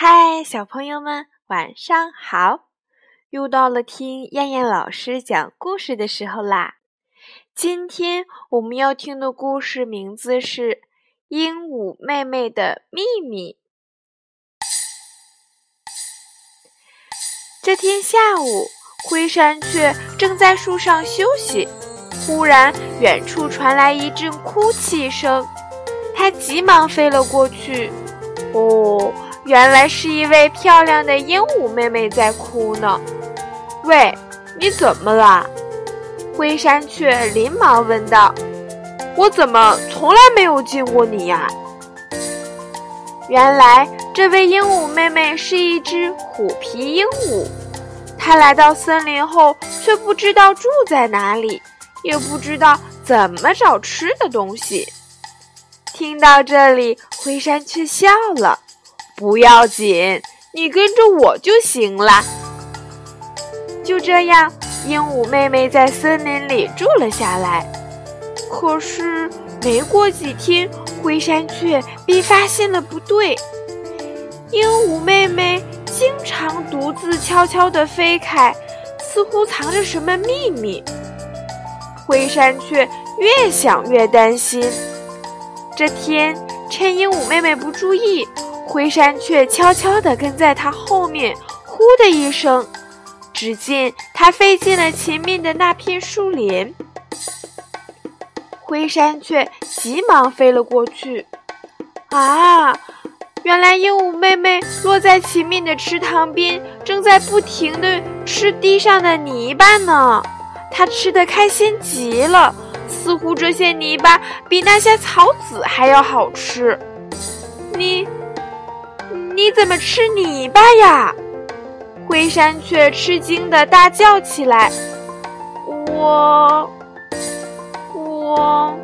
嗨，小朋友们，晚上好！又到了听燕燕老师讲故事的时候啦。今天我们要听的故事名字是《鹦鹉妹妹的秘密》。这天下午，灰山雀正在树上休息，忽然远处传来一阵哭泣声，它急忙飞了过去。哦。原来是一位漂亮的鹦鹉妹妹在哭呢。喂，你怎么了？灰山雀连忙问道。我怎么从来没有见过你呀？原来这位鹦鹉妹妹是一只虎皮鹦鹉，它来到森林后却不知道住在哪里，也不知道怎么找吃的东西。听到这里，灰山雀笑了。不要紧，你跟着我就行了。就这样，鹦鹉妹妹在森林里住了下来。可是没过几天，灰山雀便发现了不对。鹦鹉妹妹经常独自悄悄地飞开，似乎藏着什么秘密。灰山雀越想越担心。这天，趁鹦鹉妹妹不注意。灰山雀悄悄地跟在它后面，呼的一声，只见它飞进了前面的那片树林。灰山雀急忙飞了过去。啊，原来鹦鹉妹妹落在前面的池塘边，正在不停地吃地上的泥巴呢。它吃得开心极了，似乎这些泥巴比那些草籽还要好吃。你。你怎么吃泥巴呀？灰山雀吃惊的大叫起来。我，我，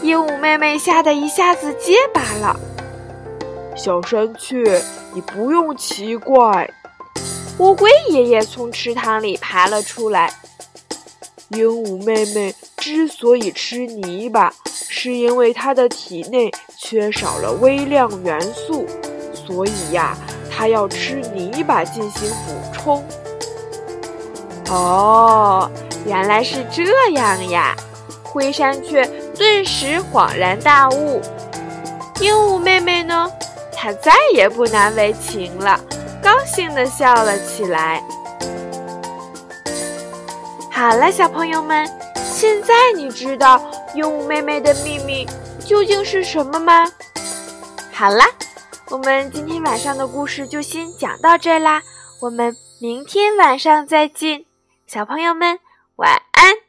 鹦鹉妹妹吓得一下子结巴了。小山雀，你不用奇怪。乌龟爷爷从池塘里爬了出来。鹦鹉妹妹之所以吃泥巴，是因为它的体内缺少了微量元素。所以呀，它要吃泥巴进行补充。哦，原来是这样呀！灰山雀顿时恍然大悟。鹦鹉妹妹呢？它再也不难为情了，高兴地笑了起来。好了，小朋友们，现在你知道鹦鹉妹妹的秘密究竟是什么吗？好啦。我们今天晚上的故事就先讲到这啦，我们明天晚上再见，小朋友们晚安。